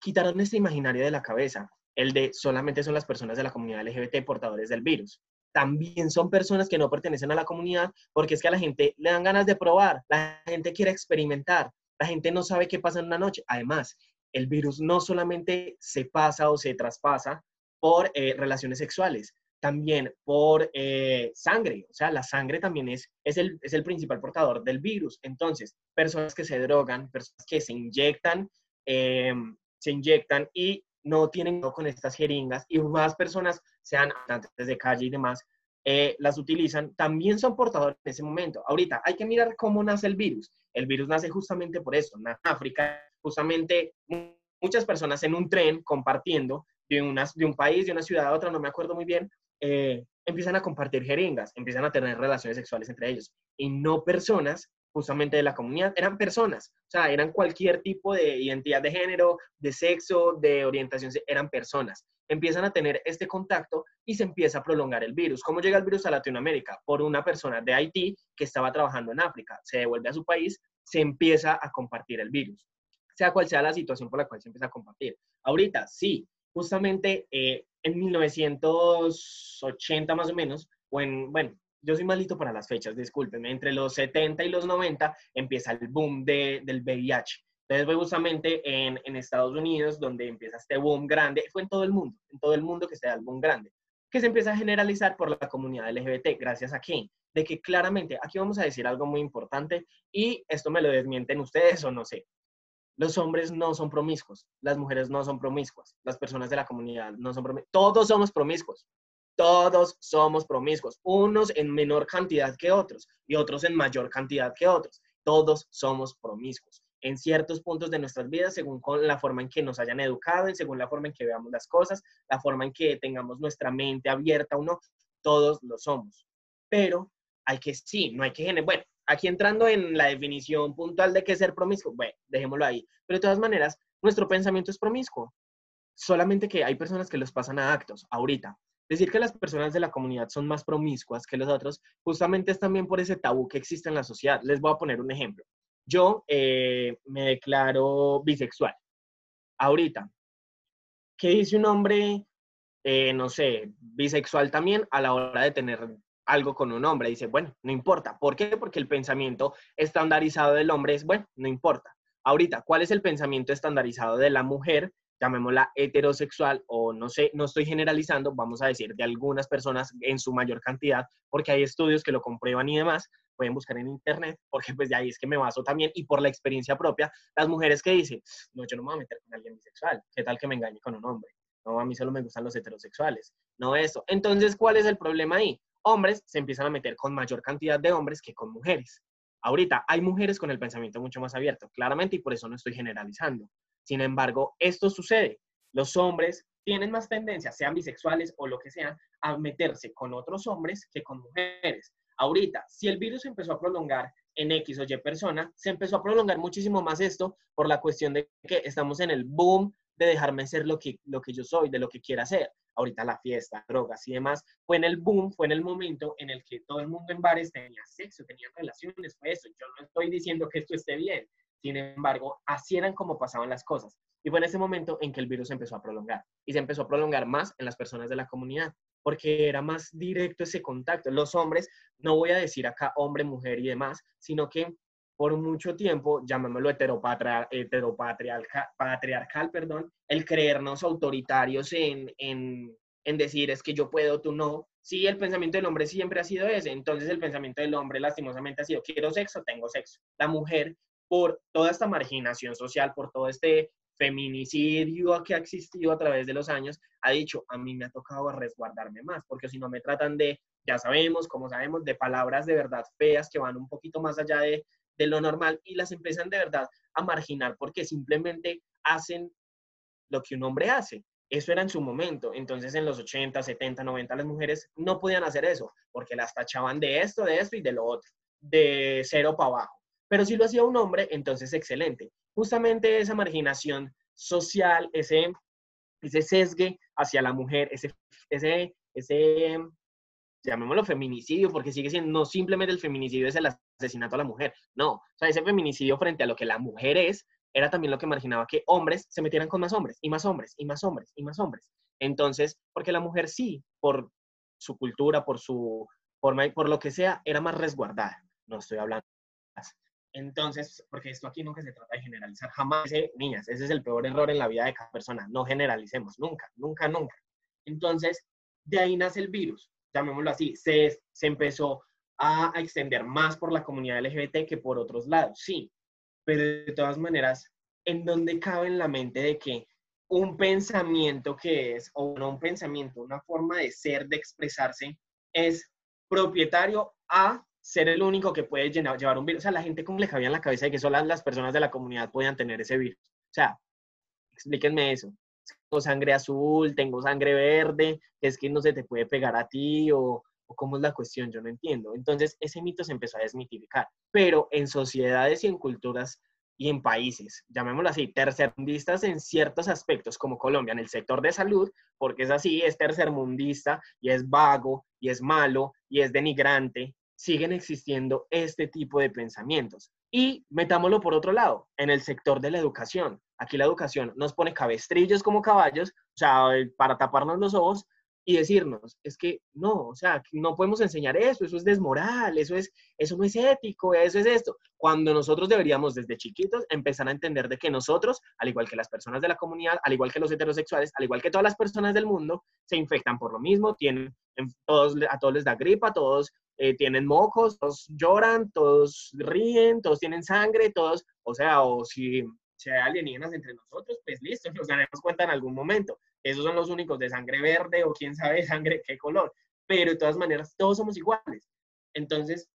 quitaron este imaginario de la cabeza, el de solamente son las personas de la comunidad LGBT portadores del virus también son personas que no pertenecen a la comunidad, porque es que a la gente le dan ganas de probar, la gente quiere experimentar, la gente no sabe qué pasa en una noche. Además, el virus no solamente se pasa o se traspasa por eh, relaciones sexuales, también por eh, sangre. O sea, la sangre también es, es, el, es el principal portador del virus. Entonces, personas que se drogan, personas que se inyectan, em, se inyectan y no tienen con estas jeringas y más personas, sean antes de calle y demás, eh, las utilizan, también son portadores en ese momento. Ahorita hay que mirar cómo nace el virus. El virus nace justamente por eso. En África, justamente muchas personas en un tren compartiendo de, unas, de un país, de una ciudad a otra, no me acuerdo muy bien, eh, empiezan a compartir jeringas, empiezan a tener relaciones sexuales entre ellos. Y no personas justamente de la comunidad, eran personas, o sea, eran cualquier tipo de identidad de género, de sexo, de orientación, eran personas. Empiezan a tener este contacto y se empieza a prolongar el virus. ¿Cómo llega el virus a Latinoamérica? Por una persona de Haití que estaba trabajando en África, se devuelve a su país, se empieza a compartir el virus, sea cual sea la situación por la cual se empieza a compartir. Ahorita, sí, justamente eh, en 1980 más o menos, o en, bueno, yo soy malito para las fechas, discúlpenme, entre los 70 y los 90 empieza el boom de, del VIH. Entonces fue justamente en, en, Estados Unidos donde empieza este boom grande, fue en todo el mundo, en todo el mundo que se da el boom grande, que se empieza a generalizar por la comunidad LGBT, gracias a quién, de que claramente, aquí vamos a decir algo muy importante y esto me lo desmienten ustedes o no sé, los hombres no son promiscuos, las mujeres no son promiscuas, las personas de la comunidad no son promiscuas, todos somos promiscuos, todos somos promiscuos, unos en menor cantidad que otros y otros en mayor cantidad que otros. Todos somos promiscuos en ciertos puntos de nuestras vidas, según con la forma en que nos hayan educado, y según la forma en que veamos las cosas, la forma en que tengamos nuestra mente abierta o no, todos lo somos. Pero hay que, sí, no hay que generar, bueno, aquí entrando en la definición puntual de qué es ser promiscuo, bueno, dejémoslo ahí, pero de todas maneras, nuestro pensamiento es promiscuo, solamente que hay personas que los pasan a actos, ahorita, Decir que las personas de la comunidad son más promiscuas que los otros, justamente es también por ese tabú que existe en la sociedad. Les voy a poner un ejemplo. Yo eh, me declaro bisexual. Ahorita, ¿qué dice un hombre, eh, no sé, bisexual también a la hora de tener algo con un hombre? Dice, bueno, no importa. ¿Por qué? Porque el pensamiento estandarizado del hombre es, bueno, no importa. Ahorita, ¿cuál es el pensamiento estandarizado de la mujer? Llamémosla heterosexual o no sé, no estoy generalizando, vamos a decir de algunas personas en su mayor cantidad, porque hay estudios que lo comprueban y demás, pueden buscar en internet, porque pues de ahí es que me baso también y por la experiencia propia, las mujeres que dicen, no, yo no me voy a meter con alguien bisexual, ¿qué tal que me engañe con un hombre? No, a mí solo me gustan los heterosexuales, no eso. Entonces, ¿cuál es el problema ahí? Hombres se empiezan a meter con mayor cantidad de hombres que con mujeres. Ahorita hay mujeres con el pensamiento mucho más abierto, claramente, y por eso no estoy generalizando. Sin embargo, esto sucede. Los hombres tienen más tendencia, sean bisexuales o lo que sea, a meterse con otros hombres que con mujeres. Ahorita, si el virus empezó a prolongar en X o Y persona, se empezó a prolongar muchísimo más esto por la cuestión de que estamos en el boom de dejarme ser lo que, lo que yo soy, de lo que quiera ser. Ahorita la fiesta, drogas y demás, fue en el boom, fue en el momento en el que todo el mundo en bares tenía sexo, tenía relaciones, fue eso. Yo no estoy diciendo que esto esté bien, sin embargo, así eran como pasaban las cosas. Y fue en ese momento en que el virus empezó a prolongar. Y se empezó a prolongar más en las personas de la comunidad, porque era más directo ese contacto. Los hombres, no voy a decir acá hombre, mujer y demás, sino que por mucho tiempo, llamémoslo heteropatriarcal, patriarcal, perdón, el creernos autoritarios en, en, en decir es que yo puedo, tú no. Sí, el pensamiento del hombre siempre ha sido ese. Entonces el pensamiento del hombre lastimosamente ha sido quiero sexo, tengo sexo. La mujer por toda esta marginación social, por todo este feminicidio que ha existido a través de los años, ha dicho, a mí me ha tocado resguardarme más, porque si no me tratan de, ya sabemos, como sabemos, de palabras de verdad feas que van un poquito más allá de, de lo normal y las empiezan de verdad a marginar porque simplemente hacen lo que un hombre hace. Eso era en su momento. Entonces, en los 80, 70, 90, las mujeres no podían hacer eso porque las tachaban de esto, de esto y de lo otro, de cero para abajo. Pero si lo hacía un hombre, entonces excelente. Justamente esa marginación social, ese, ese sesgue hacia la mujer, ese, ese, ese, llamémoslo feminicidio, porque sigue siendo, no simplemente el feminicidio es el asesinato a la mujer, no, o sea, ese feminicidio frente a lo que la mujer es, era también lo que marginaba que hombres se metieran con más hombres, y más hombres, y más hombres, y más hombres. Entonces, porque la mujer sí, por su cultura, por su forma, por lo que sea, era más resguardada. No estoy hablando entonces, porque esto aquí nunca se trata de generalizar, jamás, niñas, ese es el peor error en la vida de cada persona, no generalicemos, nunca, nunca, nunca. Entonces, de ahí nace el virus, llamémoslo así, se, se empezó a, a extender más por la comunidad LGBT que por otros lados, sí, pero de todas maneras, ¿en dónde cabe en la mente de que un pensamiento que es, o no un pensamiento, una forma de ser, de expresarse, es propietario a ser el único que puede llevar un virus. O sea, la gente como le cabía en la cabeza de que solo las personas de la comunidad podían tener ese virus. O sea, explíquenme eso. Tengo sangre azul, tengo sangre verde, es que no se te puede pegar a ti o, o cómo es la cuestión, yo no entiendo. Entonces, ese mito se empezó a desmitificar. Pero en sociedades y en culturas y en países, llamémoslo así, tercermundistas en ciertos aspectos, como Colombia, en el sector de salud, porque es así, es tercermundista y es vago y es malo y es denigrante, siguen existiendo este tipo de pensamientos. Y metámoslo por otro lado, en el sector de la educación. Aquí la educación nos pone cabestrillos como caballos, o sea, para taparnos los ojos, y decirnos, es que no, o sea, no podemos enseñar eso, eso es desmoral, eso, es, eso no es ético, eso es esto. Cuando nosotros deberíamos desde chiquitos empezar a entender de que nosotros, al igual que las personas de la comunidad, al igual que los heterosexuales, al igual que todas las personas del mundo, se infectan por lo mismo, tienen, a todos les da gripa, todos eh, tienen mocos, todos lloran, todos ríen, todos tienen sangre, todos, o sea, o si, si hay alienígenas entre nosotros, pues listo, *laughs* nos daremos cuenta en algún momento esos son los únicos de sangre verde o quién sabe sangre qué color, pero de todas maneras todos somos iguales. Entonces,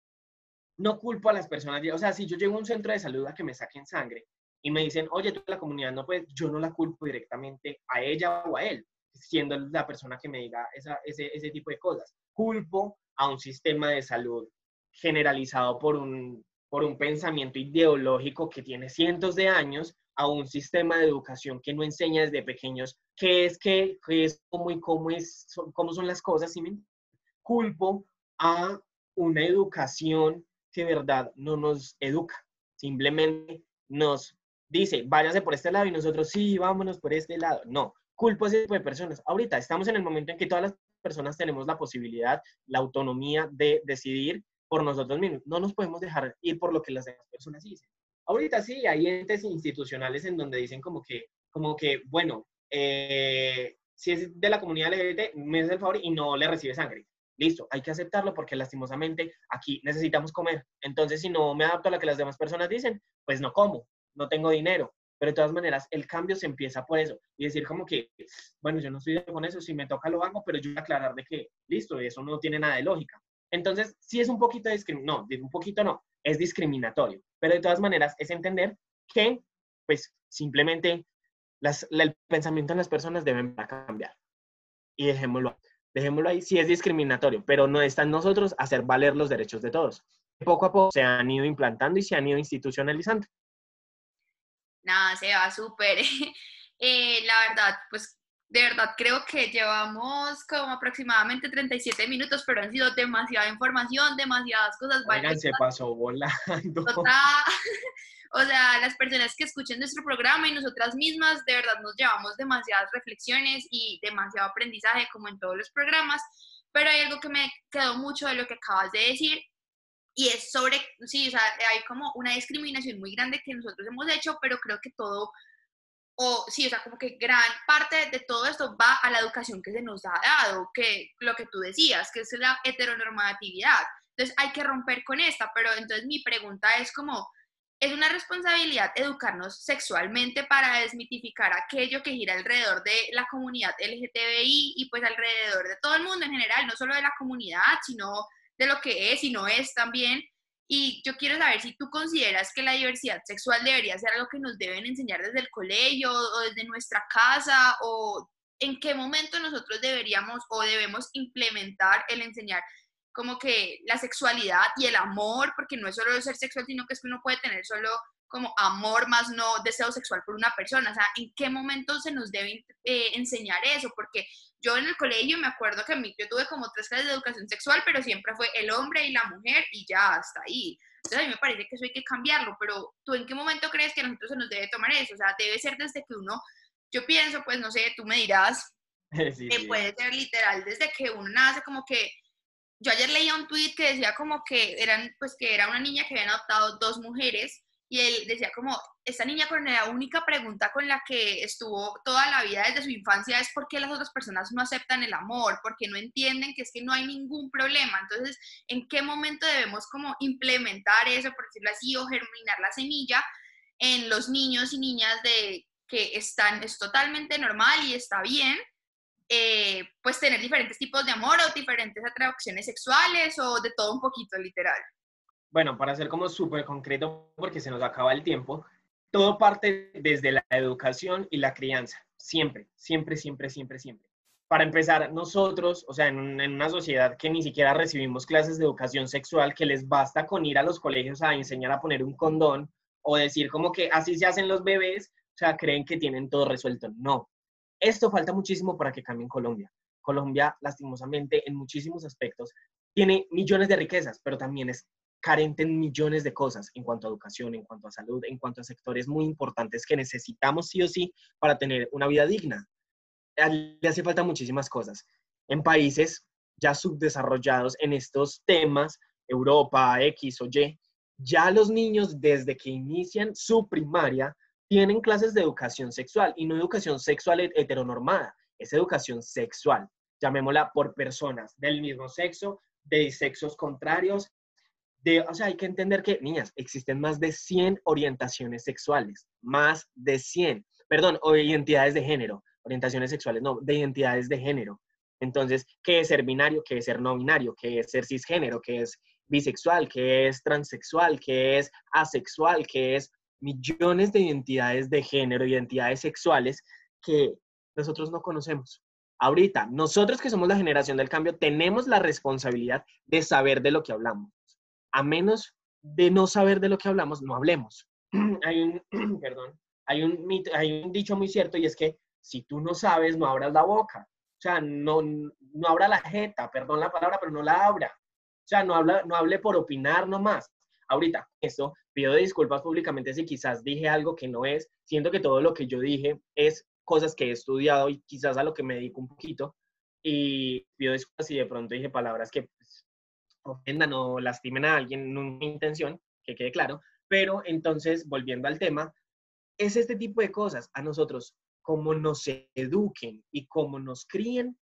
no culpo a las personas, o sea, si yo llego a un centro de salud a que me saquen sangre y me dicen, oye, tú la comunidad no puedes, yo no la culpo directamente a ella o a él, siendo la persona que me diga ese, ese tipo de cosas. Culpo a un sistema de salud generalizado por un, por un pensamiento ideológico que tiene cientos de años a un sistema de educación que no enseña desde pequeños qué es qué, qué es cómo y cómo, es, cómo son las cosas. Me culpo a una educación que verdad no nos educa, simplemente nos dice, váyase por este lado y nosotros sí, vámonos por este lado. No, culpo a ese tipo de personas. Ahorita estamos en el momento en que todas las personas tenemos la posibilidad, la autonomía de decidir por nosotros mismos. No nos podemos dejar ir por lo que las demás personas dicen. Ahorita sí, hay entes institucionales en donde dicen como que, como que bueno, eh, si es de la comunidad LGBT, me hace el favor y no le recibe sangre. Listo, hay que aceptarlo porque lastimosamente aquí necesitamos comer. Entonces, si no me adapto a lo que las demás personas dicen, pues no como, no tengo dinero. Pero de todas maneras, el cambio se empieza por eso. Y decir como que, bueno, yo no estoy de con eso, si me toca lo hago, pero yo voy a aclarar de que, listo, eso no tiene nada de lógica. Entonces, sí es un poquito discriminatorio, no, un poquito no, es discriminatorio, pero de todas maneras es entender que, pues, simplemente el pensamiento en las personas deben cambiar. Y dejémoslo, dejémoslo ahí, sí es discriminatorio, pero no está en nosotros hacer valer los derechos de todos. Poco a poco se han ido implantando y se han ido institucionalizando. Nada, se va súper. *laughs* Eh, la verdad, pues de verdad creo que llevamos como aproximadamente 37 minutos, pero han sido demasiada información, demasiadas cosas. Oigan, se pasó volando. *laughs* o sea, las personas que escuchen nuestro programa y nosotras mismas, de verdad nos llevamos demasiadas reflexiones y demasiado aprendizaje, como en todos los programas. Pero hay algo que me quedó mucho de lo que acabas de decir, y es sobre, sí, o sea, hay como una discriminación muy grande que nosotros hemos hecho, pero creo que todo o sí, o sea, como que gran parte de todo esto va a la educación que se nos ha dado, que lo que tú decías, que es la heteronormatividad. Entonces hay que romper con esta, pero entonces mi pregunta es como, ¿es una responsabilidad educarnos sexualmente para desmitificar aquello que gira alrededor de la comunidad LGTBI y pues alrededor de todo el mundo en general, no solo de la comunidad, sino de lo que es y no es también? Y yo quiero saber si tú consideras que la diversidad sexual debería ser algo que nos deben enseñar desde el colegio o desde nuestra casa o en qué momento nosotros deberíamos o debemos implementar el enseñar como que la sexualidad y el amor, porque no es solo ser sexual, sino que es que uno puede tener solo como amor más no deseo sexual por una persona. O sea, ¿en qué momento se nos debe eh, enseñar eso? Porque yo en el colegio me acuerdo que a mí yo tuve como tres clases de educación sexual, pero siempre fue el hombre y la mujer y ya hasta ahí. Entonces a mí me parece que eso hay que cambiarlo, pero ¿tú en qué momento crees que a nosotros se nos debe tomar eso? O sea, debe ser desde que uno, yo pienso, pues no sé, tú me dirás, *laughs* que puede ser literal desde que uno nace como que yo ayer leía un tweet que decía como que eran pues que era una niña que habían adoptado dos mujeres y él decía como, esta niña con la única pregunta con la que estuvo toda la vida desde su infancia es por qué las otras personas no aceptan el amor, porque no entienden que es que no hay ningún problema. Entonces, ¿en qué momento debemos como implementar eso, por decirlo así, o germinar la semilla en los niños y niñas de que están, es totalmente normal y está bien, eh, pues tener diferentes tipos de amor o diferentes atracciones sexuales o de todo un poquito literal. Bueno, para ser como súper concreto, porque se nos acaba el tiempo, todo parte desde la educación y la crianza, siempre, siempre, siempre, siempre, siempre. Para empezar, nosotros, o sea, en, una sociedad que ni siquiera recibimos clases de educación sexual, que les basta con ir a los colegios a enseñar a poner un condón o decir como que así se hacen los bebés, o sea, creen que tienen todo resuelto. No, esto falta muchísimo para que cambie en Colombia. Colombia, lastimosamente, en muchísimos aspectos, tiene millones de riquezas, pero también es carente en millones de cosas en cuanto a educación, en cuanto a salud, en cuanto a sectores muy importantes que necesitamos sí o sí para tener una vida digna. Le hace falta muchísimas cosas. En países ya subdesarrollados en estos temas, Europa, X o Y, ya los niños desde que inician su primaria tienen clases de educación sexual y no educación sexual heteronormada, es educación sexual, llamémosla por personas del mismo sexo, de sexos contrarios. De, o sea, hay que entender que, niñas, existen más de 100 orientaciones sexuales, más de 100, perdón, o identidades de género, orientaciones sexuales, no, de identidades de género. Entonces, ¿qué es ser binario? ¿Qué es ser no binario? ¿Qué es ser cisgénero? ¿Qué es bisexual? ¿Qué es transexual? ¿Qué es asexual? ¿Qué es millones de identidades de género, identidades sexuales que nosotros no conocemos. Ahorita, nosotros que somos la generación del cambio, tenemos la responsabilidad de saber de lo que hablamos. A menos de no saber de lo que hablamos, no hablemos. *clears throat* hay un, *clears throat* perdón, hay un, hay un dicho muy cierto y es que si tú no sabes, no abras la boca. O sea, no, no abra la jeta, perdón la palabra, pero no la abra. O sea, no, habla, no hable por opinar nomás. Ahorita, esto, pido disculpas públicamente si quizás dije algo que no es. Siento que todo lo que yo dije es cosas que he estudiado y quizás a lo que me dedico un poquito. Y pido disculpas si de pronto dije palabras que pues, ofendan o lastimen a alguien, no mi intención, que quede claro. Pero entonces, volviendo al tema, es este tipo de cosas. A nosotros, como nos eduquen y como nos críen,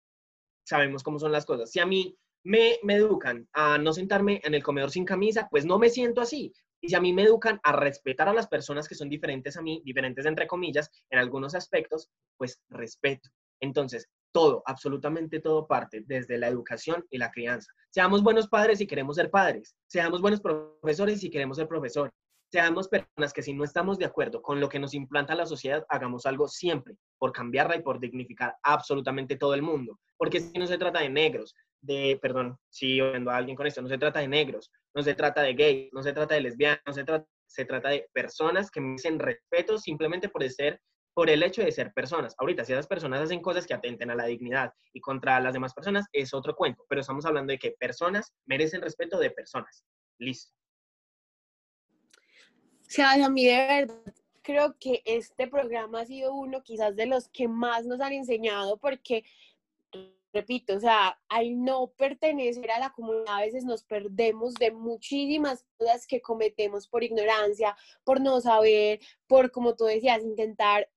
sabemos cómo son las cosas. Si a mí me, me educan a no sentarme en el comedor sin camisa, pues no me siento así. Y si a mí me educan a respetar a las personas que son diferentes a mí, diferentes entre comillas, en algunos aspectos, pues respeto. Entonces, todo, absolutamente todo parte desde la educación y la crianza. Seamos buenos padres si queremos ser padres. Seamos buenos profesores si queremos ser profesores. Seamos personas que si no estamos de acuerdo con lo que nos implanta la sociedad, hagamos algo siempre por cambiarla y por dignificar absolutamente todo el mundo. Porque si no se trata de negros, de, perdón, si oyendo a alguien con esto, no se trata de negros, no se trata de gays, no se trata de lesbianas, no se trata, se trata de personas que merecen respeto simplemente por ser por el hecho de ser personas. Ahorita, si esas personas hacen cosas que atenten a la dignidad y contra las demás personas, es otro cuento, pero estamos hablando de que personas merecen respeto de personas. Listo. O sea, a mí de verdad creo que este programa ha sido uno quizás de los que más nos han enseñado porque repito, o sea, al no pertenecer a la comunidad a veces nos perdemos de muchísimas cosas que cometemos por ignorancia, por no saber, por, como tú decías, intentar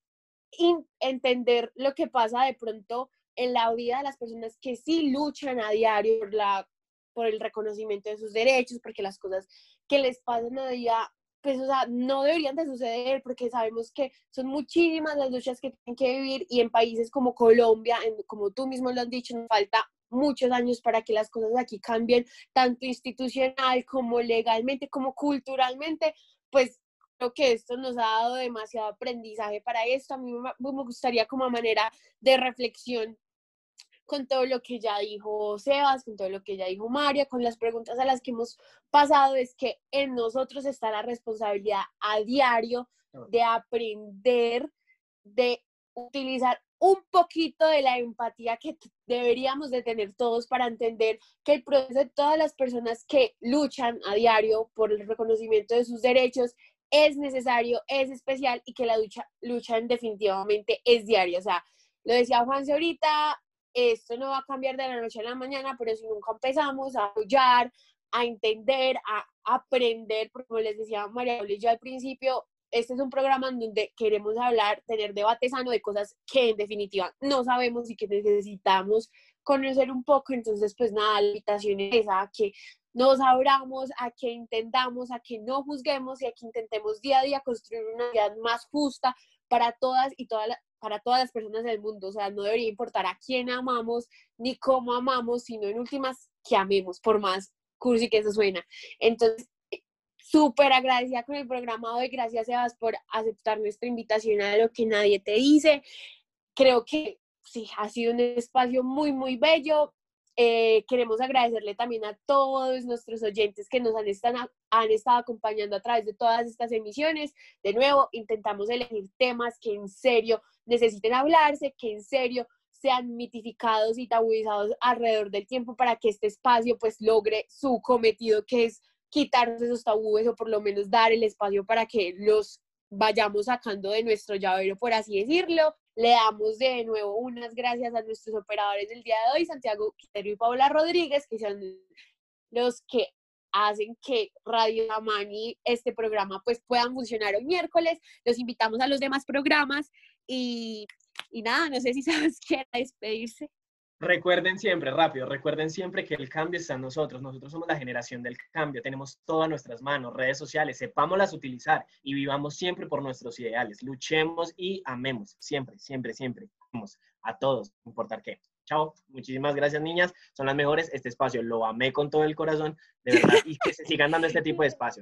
entender lo que pasa de pronto en la vida de las personas que sí luchan a diario por, la, por el reconocimiento de sus derechos, porque las cosas que les pasan a día pues, o sea, no deberían de suceder porque sabemos que son muchísimas las luchas que tienen que vivir y en países como Colombia, como tú mismo lo has dicho, nos falta muchos años para que las cosas aquí cambien, tanto institucional como legalmente, como culturalmente, pues que esto nos ha dado demasiado aprendizaje para esto. A mí me gustaría como manera de reflexión con todo lo que ya dijo Sebas, con todo lo que ya dijo María, con las preguntas a las que hemos pasado, es que en nosotros está la responsabilidad a diario de aprender, de utilizar un poquito de la empatía que deberíamos de tener todos para entender que el proceso de todas las personas que luchan a diario por el reconocimiento de sus derechos es necesario, es especial y que la lucha, lucha definitivamente es diaria. O sea, lo decía Juanse ahorita, esto no va a cambiar de la noche a la mañana, pero si nunca empezamos a apoyar, a entender, a aprender, porque como les decía María yo al principio, este es un programa en donde queremos hablar, tener debate sano de cosas que en definitiva no sabemos y que necesitamos conocer un poco. Entonces, pues nada, la invitación es a que nos abramos, a que entendamos, a que no juzguemos y a que intentemos día a día construir una vida más justa para todas y todas para todas las personas del mundo. O sea, no debería importar a quién amamos ni cómo amamos, sino en últimas que amemos, por más cursi que eso suena. Entonces, súper agradecida con el programa hoy. Gracias, Sebas, por aceptar nuestra invitación a lo que nadie te dice. Creo que sí, ha sido un espacio muy, muy bello. Eh, queremos agradecerle también a todos nuestros oyentes que nos han, están, han estado acompañando a través de todas estas emisiones. De nuevo, intentamos elegir temas que en serio necesiten hablarse, que en serio sean mitificados y tabuizados alrededor del tiempo para que este espacio pues logre su cometido que es quitarse esos tabúes o por lo menos dar el espacio para que los vayamos sacando de nuestro llavero, por así decirlo. Le damos de nuevo unas gracias a nuestros operadores del día de hoy, Santiago Quintero y Paola Rodríguez, que son los que hacen que Radio Amani, este programa, pues puedan funcionar hoy miércoles. Los invitamos a los demás programas y, y nada, no sé si *laughs* sabes quién despedirse. Recuerden siempre, rápido, recuerden siempre que el cambio está en nosotros. Nosotros somos la generación del cambio, tenemos todas nuestras manos, redes sociales, sepámoslas utilizar y vivamos siempre por nuestros ideales. Luchemos y amemos, siempre, siempre, siempre. A todos, no importar qué. Chao, muchísimas gracias niñas, son las mejores. Este espacio lo amé con todo el corazón, de verdad, y que se sigan dando este tipo de espacios.